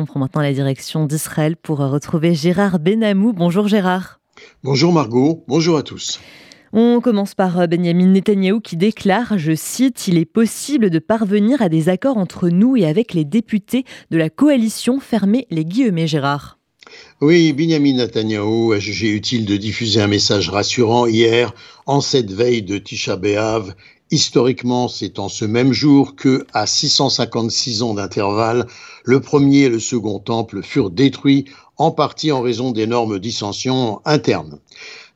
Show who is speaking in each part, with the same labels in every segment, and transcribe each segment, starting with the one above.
Speaker 1: On prend maintenant la direction d'Israël pour retrouver Gérard Benamou. Bonjour Gérard.
Speaker 2: Bonjour Margot, bonjour à tous.
Speaker 1: On commence par euh, Benjamin Netanyahou qui déclare, je cite, Il est possible de parvenir à des accords entre nous et avec les députés de la coalition. Fermez les guillemets, Gérard.
Speaker 2: Oui, Benjamin Netanyahou a jugé utile de diffuser un message rassurant hier, en cette veille de Tisha B'Av, Historiquement, c'est en ce même jour que, à 656 ans d'intervalle, le premier et le second temple furent détruits, en partie en raison d'énormes dissensions internes.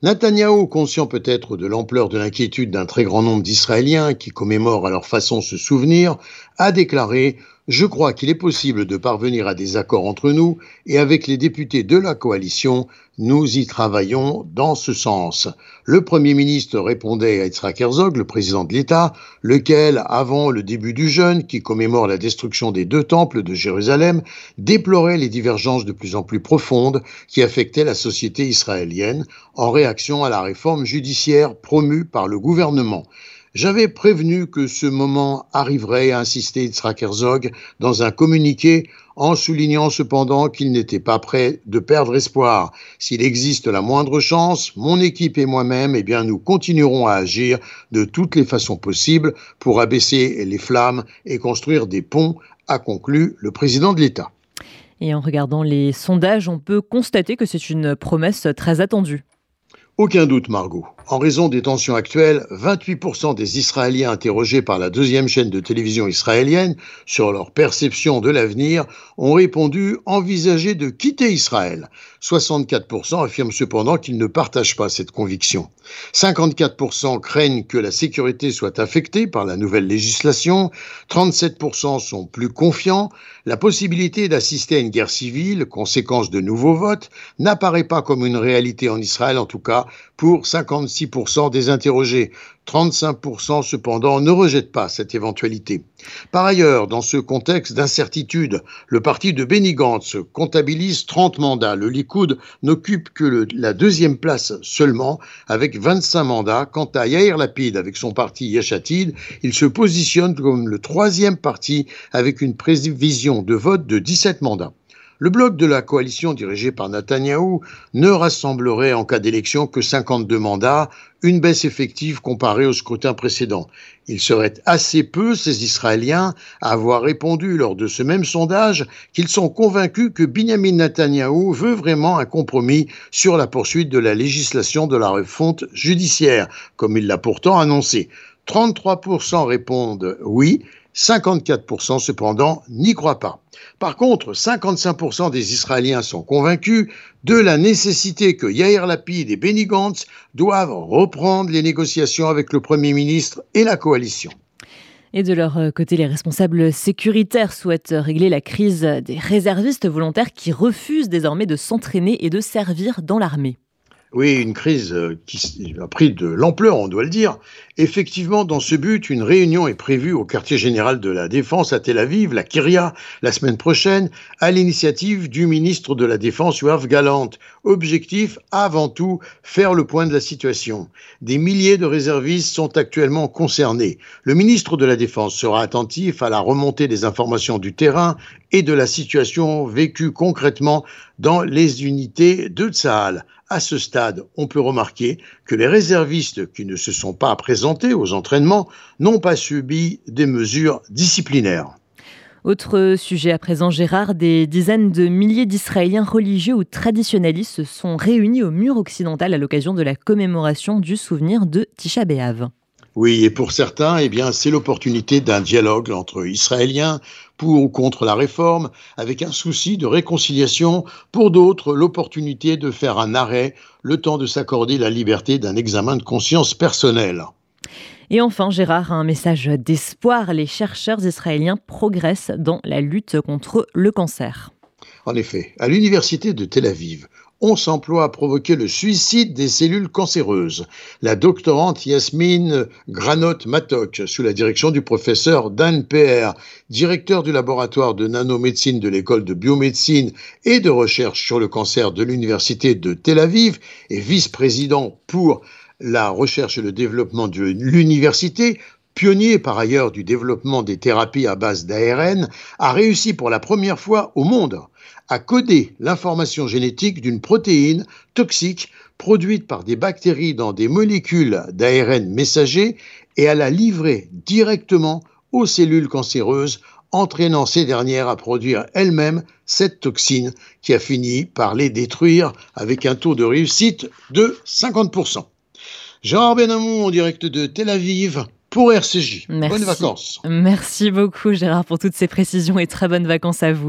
Speaker 2: Netanyahou, conscient peut-être de l'ampleur de l'inquiétude d'un très grand nombre d'Israéliens qui commémorent à leur façon ce souvenir, a déclaré je crois qu'il est possible de parvenir à des accords entre nous et avec les députés de la coalition, nous y travaillons dans ce sens. Le Premier ministre répondait à Yitzhak Herzog, le président de l'État, lequel, avant le début du jeûne qui commémore la destruction des deux temples de Jérusalem, déplorait les divergences de plus en plus profondes qui affectaient la société israélienne en réaction à la réforme judiciaire promue par le gouvernement. J'avais prévenu que ce moment arriverait, a insisté Yitzhak Herzog dans un communiqué, en soulignant cependant qu'il n'était pas prêt de perdre espoir. S'il existe la moindre chance, mon équipe et moi-même, eh bien, nous continuerons à agir de toutes les façons possibles pour abaisser les flammes et construire des ponts, a conclu le président de l'État.
Speaker 1: Et en regardant les sondages, on peut constater que c'est une promesse très attendue.
Speaker 2: Aucun doute, Margot. En raison des tensions actuelles, 28% des Israéliens interrogés par la deuxième chaîne de télévision israélienne sur leur perception de l'avenir ont répondu envisager de quitter Israël. 64% affirment cependant qu'ils ne partagent pas cette conviction. 54% craignent que la sécurité soit affectée par la nouvelle législation. 37% sont plus confiants. La possibilité d'assister à une guerre civile, conséquence de nouveaux votes, n'apparaît pas comme une réalité en Israël, en tout cas pour 56% des interrogés. 35% cependant ne rejettent pas cette éventualité. Par ailleurs, dans ce contexte d'incertitude, le parti de Benny Gantz comptabilise 30 mandats. Le Likoud n'occupe que la deuxième place seulement, avec 25 mandats. Quant à Yair Lapid, avec son parti Yeshatid, il se positionne comme le troisième parti, avec une prévision de vote de 17 mandats. Le bloc de la coalition dirigé par Netanyahou ne rassemblerait en cas d'élection que 52 mandats, une baisse effective comparée au scrutin précédent. Il serait assez peu, ces Israéliens, à avoir répondu lors de ce même sondage qu'ils sont convaincus que Benjamin Netanyahou veut vraiment un compromis sur la poursuite de la législation de la refonte judiciaire, comme il l'a pourtant annoncé. 33% répondent oui, 54% cependant n'y croient pas. Par contre, 55% des Israéliens sont convaincus de la nécessité que Yair Lapid et Benny Gantz doivent reprendre les négociations avec le Premier ministre et la coalition.
Speaker 1: Et de leur côté, les responsables sécuritaires souhaitent régler la crise des réservistes volontaires qui refusent désormais de s'entraîner et de servir dans l'armée.
Speaker 2: Oui, une crise euh, qui a pris de l'ampleur, on doit le dire. Effectivement, dans ce but, une réunion est prévue au quartier général de la Défense à Tel Aviv, la Kyria, la semaine prochaine, à l'initiative du ministre de la Défense, Yoav Galant. Objectif, avant tout, faire le point de la situation. Des milliers de réservistes sont actuellement concernés. Le ministre de la Défense sera attentif à la remontée des informations du terrain et de la situation vécue concrètement dans les unités de Tsahal. À ce stade, on peut remarquer que les réservistes qui ne se sont pas présentés aux entraînements n'ont pas subi des mesures disciplinaires.
Speaker 1: Autre sujet à présent, Gérard, des dizaines de milliers d'Israéliens religieux ou traditionnalistes se sont réunis au mur occidental à l'occasion de la commémoration du souvenir de Tisha B'Av.
Speaker 2: Oui, et pour certains, eh bien, c'est l'opportunité d'un dialogue entre Israéliens pour ou contre la réforme, avec un souci de réconciliation. Pour d'autres, l'opportunité de faire un arrêt, le temps de s'accorder la liberté d'un examen de conscience personnel.
Speaker 1: Et enfin, Gérard, un message d'espoir. Les chercheurs israéliens progressent dans la lutte contre le cancer.
Speaker 2: En effet, à l'université de Tel Aviv, on s'emploie à provoquer le suicide des cellules cancéreuses. La doctorante Yasmine Granot-Matok, sous la direction du professeur Dan Peer, directeur du laboratoire de nanomédecine de l'école de biomédecine et de recherche sur le cancer de l'université de Tel Aviv et vice-président pour la recherche et le développement de l'université, pionnier par ailleurs du développement des thérapies à base d'ARN, a réussi pour la première fois au monde à coder l'information génétique d'une protéine toxique produite par des bactéries dans des molécules d'ARN messager et à la livrer directement aux cellules cancéreuses, entraînant ces dernières à produire elles-mêmes cette toxine qui a fini par les détruire avec un taux de réussite de 50%. Gérard Benamou en direct de Tel Aviv pour RCJ.
Speaker 1: Merci.
Speaker 2: Bonnes vacances.
Speaker 1: Merci beaucoup Gérard pour toutes ces précisions et très bonnes vacances à vous.